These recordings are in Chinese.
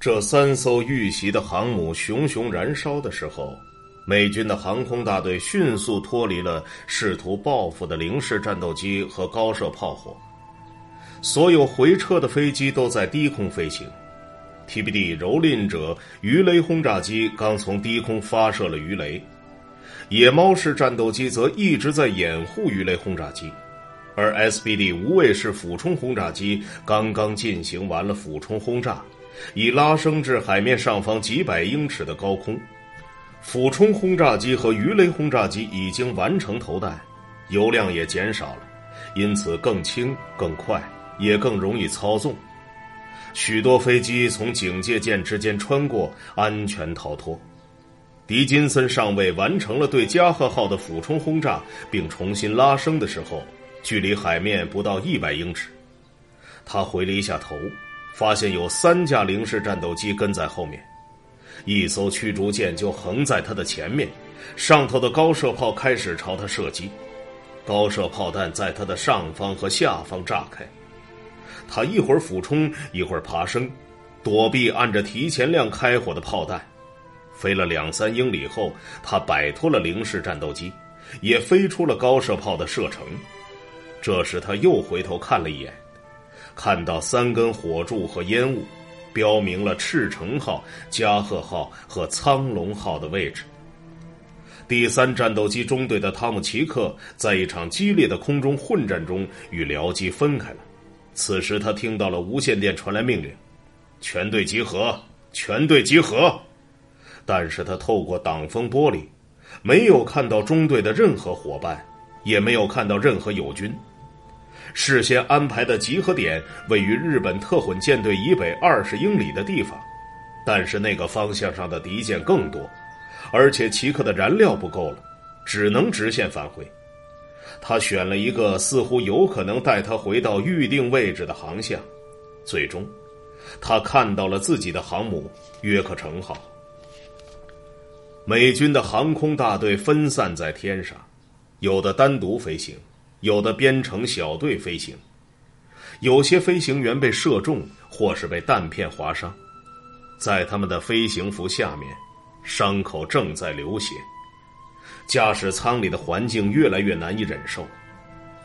这三艘遇袭的航母熊熊燃烧的时候，美军的航空大队迅速脱离了试图报复的零式战斗机和高射炮火。所有回撤的飞机都在低空飞行。TBD 蹂躏者鱼雷轰炸机刚从低空发射了鱼雷，野猫式战斗机则一直在掩护鱼雷轰炸机，而 SBD 无畏式俯冲轰炸机刚刚进行完了俯冲轰炸，已拉升至海面上方几百英尺的高空。俯冲轰炸机和鱼雷轰炸机已经完成投弹，油量也减少了，因此更轻、更快，也更容易操纵。许多飞机从警戒线之间穿过，安全逃脱。狄金森上尉完成了对加贺号的俯冲轰炸，并重新拉升的时候，距离海面不到一百英尺。他回了一下头，发现有三架零式战斗机跟在后面，一艘驱逐舰就横在他的前面，上头的高射炮开始朝他射击，高射炮弹在他的上方和下方炸开。他一会儿俯冲，一会儿爬升，躲避按着提前量开火的炮弹。飞了两三英里后，他摆脱了零式战斗机，也飞出了高射炮的射程。这时他又回头看了一眼，看到三根火柱和烟雾，标明了赤城号、加贺号和苍龙号的位置。第三战斗机中队的汤姆奇克在一场激烈的空中混战中与僚机分开了。此时，他听到了无线电传来命令：“全队集合，全队集合。”但是他透过挡风玻璃，没有看到中队的任何伙伴，也没有看到任何友军。事先安排的集合点位于日本特混舰队以北二十英里的地方，但是那个方向上的敌舰更多，而且奇克的燃料不够了，只能直线返回。他选了一个似乎有可能带他回到预定位置的航向，最终，他看到了自己的航母约克城号。美军的航空大队分散在天上，有的单独飞行，有的编成小队飞行，有些飞行员被射中或是被弹片划伤，在他们的飞行服下面，伤口正在流血。驾驶舱里的环境越来越难以忍受，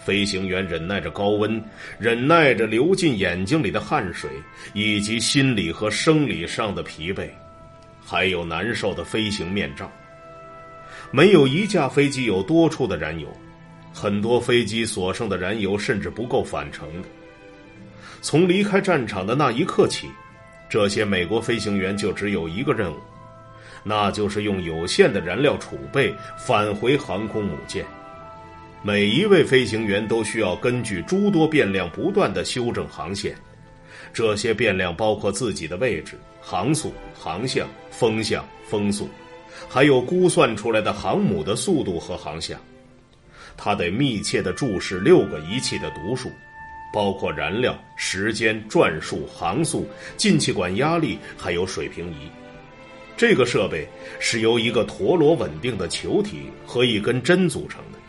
飞行员忍耐着高温，忍耐着流进眼睛里的汗水，以及心理和生理上的疲惫，还有难受的飞行面罩。没有一架飞机有多处的燃油，很多飞机所剩的燃油甚至不够返程的。从离开战场的那一刻起，这些美国飞行员就只有一个任务。那就是用有限的燃料储备返回航空母舰。每一位飞行员都需要根据诸多变量不断的修正航线，这些变量包括自己的位置、航速、航向、风向、风速，还有估算出来的航母的速度和航向。他得密切的注视六个仪器的读数，包括燃料、时间、转速、航速、进气管压力，还有水平仪。这个设备是由一个陀螺稳定的球体和一根针组成的。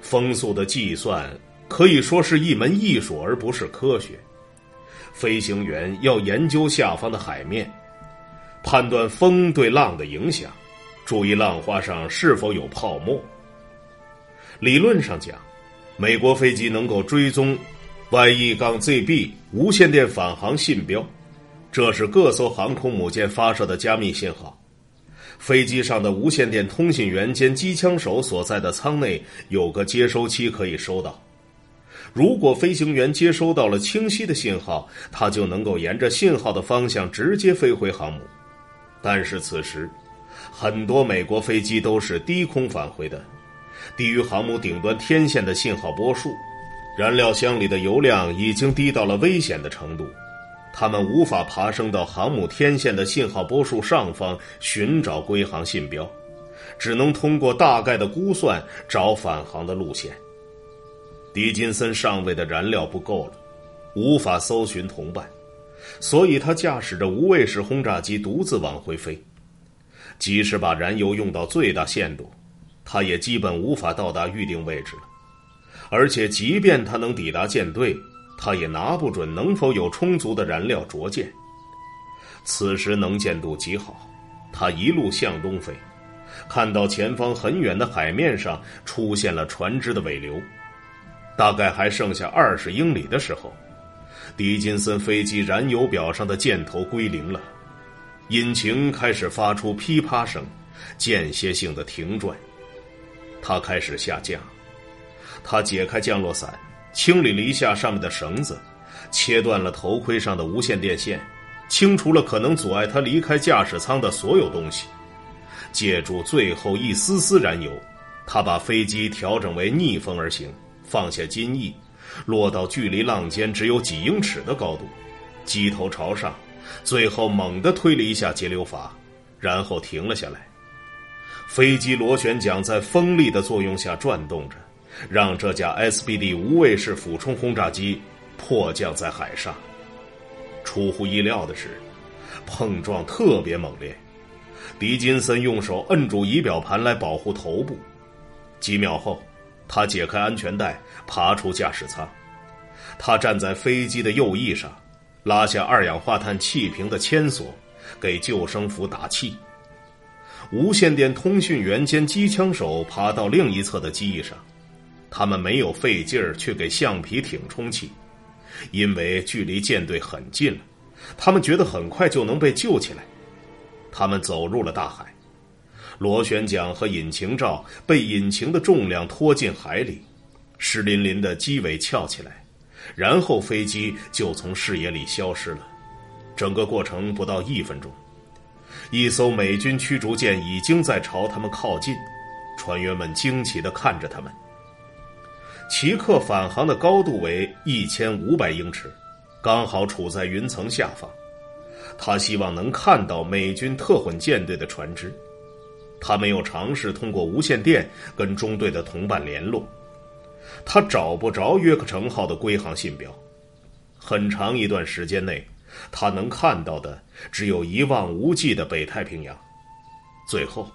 风速的计算可以说是一门艺术，而不是科学。飞行员要研究下方的海面，判断风对浪的影响，注意浪花上是否有泡沫。理论上讲，美国飞机能够追踪 YE-ZB 无线电返航信标。这是各艘航空母舰发射的加密信号，飞机上的无线电通信员兼机枪手所在的舱内有个接收器可以收到。如果飞行员接收到了清晰的信号，他就能够沿着信号的方向直接飞回航母。但是此时，很多美国飞机都是低空返回的，低于航母顶端天线的信号波数，燃料箱里的油量已经低到了危险的程度。他们无法爬升到航母天线的信号波束上方寻找归航信标，只能通过大概的估算找返航的路线。狄金森上尉的燃料不够了，无法搜寻同伴，所以他驾驶着无畏式轰炸机独自往回飞。即使把燃油用到最大限度，他也基本无法到达预定位置了。而且，即便他能抵达舰队。他也拿不准能否有充足的燃料着舰。此时能见度极好，他一路向东飞，看到前方很远的海面上出现了船只的尾流，大概还剩下二十英里的时候，迪金森飞机燃油表上的箭头归零了，引擎开始发出噼啪声，间歇性的停转。他开始下降，他解开降落伞，清理了一下上面的绳子，切断了头盔上的无线电线，清除了可能阻碍他离开驾驶舱的所有东西。借助最后一丝丝燃油，他把飞机调整为逆风而行，放下襟翼，落到距离浪尖只有几英尺的高度，机头朝上，最后猛地推了一下节流阀，然后停了下来。飞机螺旋桨在风力的作用下转动着，让这架 SBD 无畏式俯冲轰炸机迫降在海上。出乎意料的是，碰撞特别猛烈。迪金森用手摁住仪表盘来保护头部。几秒后，他解开安全带，爬出驾驶舱。他站在飞机的右翼上，拉下二氧化碳气瓶的铅索，给救生服打气。无线电通讯员兼机枪手爬到另一侧的机翼上，他们没有费劲儿去给橡皮艇充气，因为距离舰队很近了。他们觉得很快就能被救起来。他们走入了大海，螺旋桨和引擎罩被引擎的重量拖进海里，湿淋淋的机尾翘起来，然后飞机就从视野里消失了。整个过程不到一分钟。一艘美军驱逐舰已经在朝他们靠近，船员们惊奇地看着他们。奇克返航的高度为一千五百英尺，刚好处在云层下方。他希望能看到美军特混舰队的船只。他没有尝试通过无线电跟中队的同伴联络，他找不着约克城号的归航信标。很长一段时间内。他能看到的只有一望无际的北太平洋。最后，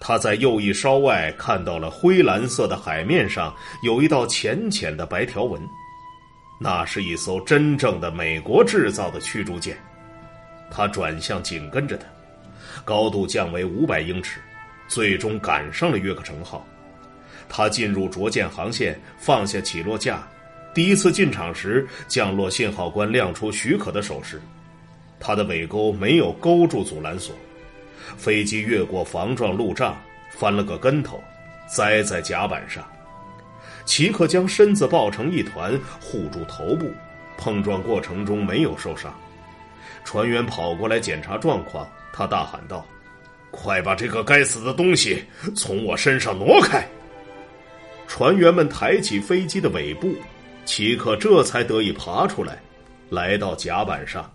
他在右翼稍外看到了灰蓝色的海面上有一道浅浅的白条纹，那是一艘真正的美国制造的驱逐舰。他转向紧跟着它，高度降为五百英尺，最终赶上了约克城号。他进入着舰航线，放下起落架。第一次进场时，降落信号官亮出许可的手势，他的尾钩没有勾住阻拦索，飞机越过防撞路障，翻了个跟头，栽在甲板上。奇克将身子抱成一团，护住头部，碰撞过程中没有受伤。船员跑过来检查状况，他大喊道：“快把这个该死的东西从我身上挪开！”船员们抬起飞机的尾部。齐克这才得以爬出来，来到甲板上。